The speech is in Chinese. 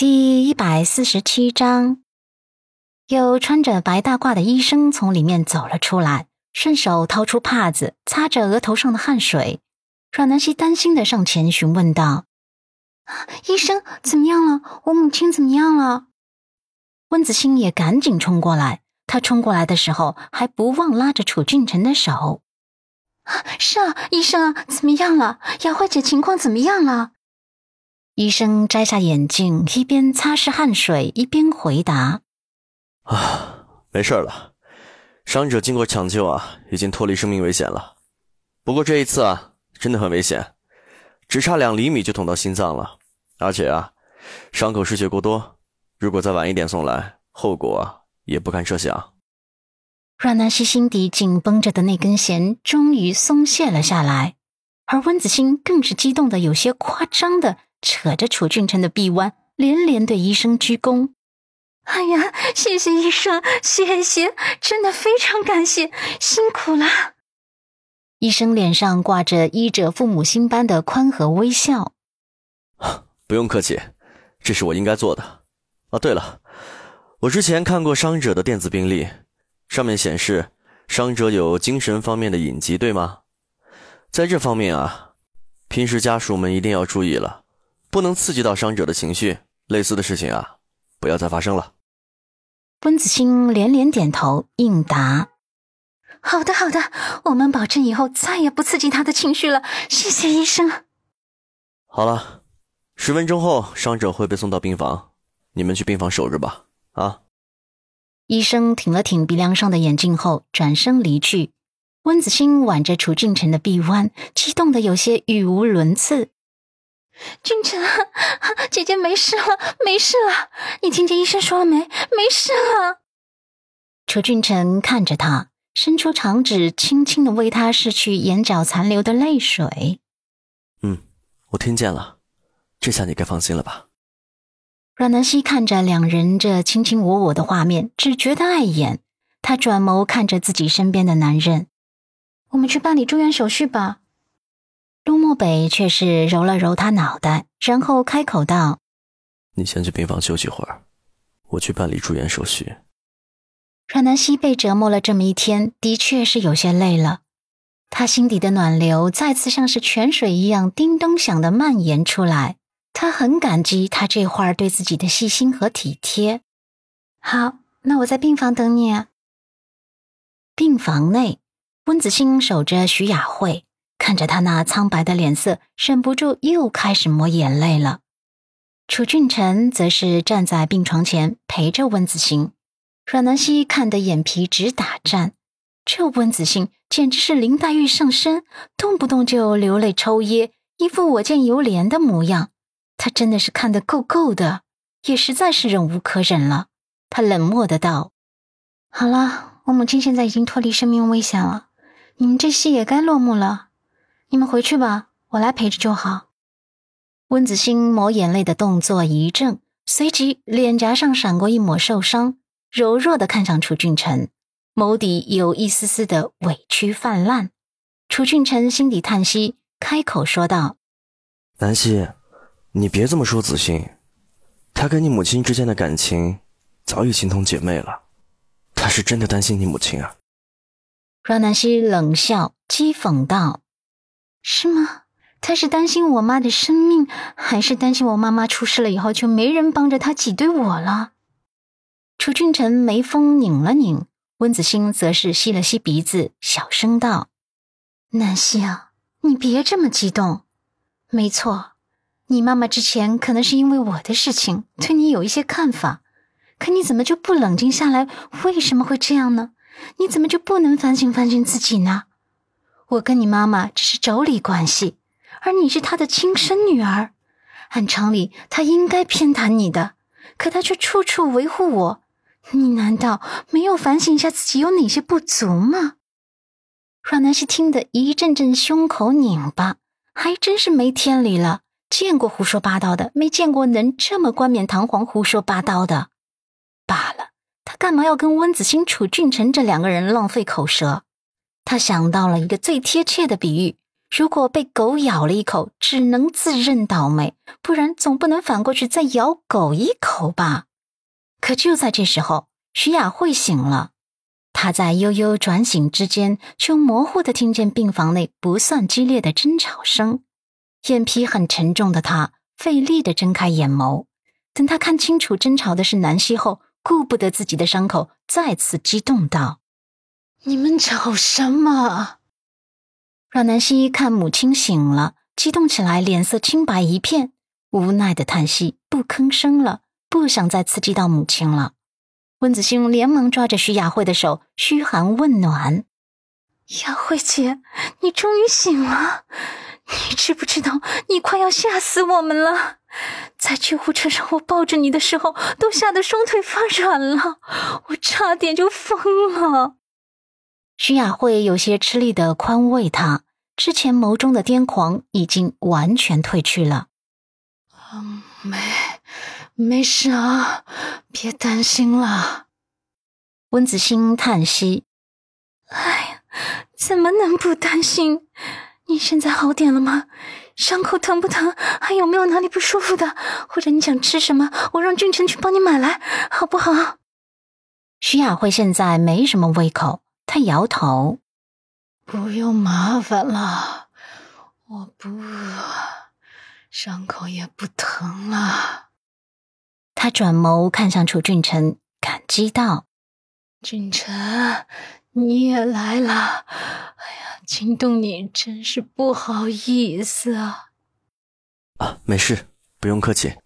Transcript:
第一百四十七章，有穿着白大褂的医生从里面走了出来，顺手掏出帕子擦着额头上的汗水。阮南希担心的上前询问道：“医生怎么样了？我母亲怎么样了？”温子欣也赶紧冲过来，他冲过来的时候还不忘拉着楚俊辰的手：“是啊，医生啊，怎么样了？雅慧姐情况怎么样了？”医生摘下眼镜，一边擦拭汗水，一边回答：“啊，没事了，伤者经过抢救啊，已经脱离生命危险了。不过这一次啊，真的很危险，只差两厘米就捅到心脏了，而且啊，伤口失血过多，如果再晚一点送来，后果也不堪设想。”阮南希心底紧绷着的那根弦终于松懈了下来，而温子欣更是激动的有些夸张的。扯着楚俊辰的臂弯，连连对医生鞠躬。哎呀，谢谢医生，谢谢，真的非常感谢，辛苦了。医生脸上挂着医者父母心般的宽和微笑。不用客气，这是我应该做的。哦，对了，我之前看过伤者的电子病历，上面显示伤者有精神方面的隐疾，对吗？在这方面啊，平时家属们一定要注意了。不能刺激到伤者的情绪，类似的事情啊，不要再发生了。温子欣连连点头应答：“好的，好的，我们保证以后再也不刺激他的情绪了。谢谢医生。”好了，十分钟后伤者会被送到病房，你们去病房守着吧。啊！医生挺了挺鼻梁上的眼镜后，转身离去。温子欣挽着楚俊辰的臂弯，激动的有些语无伦次。俊辰，姐姐没事了，没事了。你听见医生说了没？没事了。楚俊辰看着他，伸出长指，轻轻的为他拭去眼角残留的泪水。嗯，我听见了。这下你该放心了吧？阮南希看着两人这卿卿我我的画面，只觉得碍眼。他转眸看着自己身边的男人：“我们去办理住院手续吧。”陆慕北却是揉了揉他脑袋，然后开口道：“你先去病房休息会儿，我去办理住院手续。”阮南希被折磨了这么一天，的确是有些累了。他心底的暖流再次像是泉水一样叮咚响的蔓延出来。他很感激他这会儿对自己的细心和体贴。好，那我在病房等你。啊病房内，温子欣守着徐雅慧。看着他那苍白的脸色，忍不住又开始抹眼泪了。楚俊辰则是站在病床前陪着温子行。阮南希看得眼皮直打颤，这温子行简直是林黛玉上身，动不动就流泪抽噎，一副我见犹怜的模样。他真的是看得够够的，也实在是忍无可忍了。他冷漠的道：“好了，我母亲现在已经脱离生命危险了，你们这戏也该落幕了。”你们回去吧，我来陪着就好。温子欣抹眼泪的动作一怔，随即脸颊上闪过一抹受伤，柔弱的看向楚俊辰，眸底有一丝丝的委屈泛滥。楚俊辰心底叹息，开口说道：“南希，你别这么说子欣，他跟你母亲之间的感情早已形同姐妹了，他是真的担心你母亲啊。”阮南希冷笑，讥讽道。是吗？他是担心我妈的生命，还是担心我妈妈出事了以后就没人帮着他挤兑我了？楚俊辰眉峰拧了拧，温子欣则是吸了吸鼻子，小声道：“南希啊，你别这么激动。没错，你妈妈之前可能是因为我的事情对你有一些看法，可你怎么就不冷静下来？为什么会这样呢？你怎么就不能反省反省自己呢？”我跟你妈妈只是妯娌关系，而你是她的亲生女儿，按常理她应该偏袒你的，可她却处处维护我。你难道没有反省一下自己有哪些不足吗？阮南希听得一阵阵胸口拧巴，还真是没天理了。见过胡说八道的，没见过能这么冠冕堂皇胡说八道的。罢了，他干嘛要跟温子欣、楚俊辰这两个人浪费口舌？他想到了一个最贴切的比喻：如果被狗咬了一口，只能自认倒霉，不然总不能反过去再咬狗一口吧？可就在这时候，徐雅慧醒了。她在悠悠转醒之间，却模糊的听见病房内不算激烈的争吵声。眼皮很沉重的她费力的睁开眼眸。等她看清楚争吵的是南希后，顾不得自己的伤口，再次激动道：“你们吵什么？”阮南希看母亲醒了，激动起来，脸色青白一片，无奈的叹息，不吭声了，不想再刺激到母亲了。温子星连忙抓着徐雅慧的手，嘘寒问暖：“雅慧姐，你终于醒了，你知不知道你快要吓死我们了？在救护车上，我抱着你的时候，都吓得双腿发软了，我差点就疯了。”徐雅慧有些吃力的宽慰他，之前眸中的癫狂已经完全褪去了。嗯，没，没事啊，别担心了。温子欣叹息：“哎呀，怎么能不担心？你现在好点了吗？伤口疼不疼？还有没有哪里不舒服的？或者你想吃什么？我让俊辰去帮你买来，好不好？”徐雅慧现在没什么胃口。他摇头，不用麻烦了，我不饿，伤口也不疼了。他转眸看向楚俊辰，感激道：“俊辰，你也来了，哎呀，惊动你真是不好意思啊。”啊，没事，不用客气。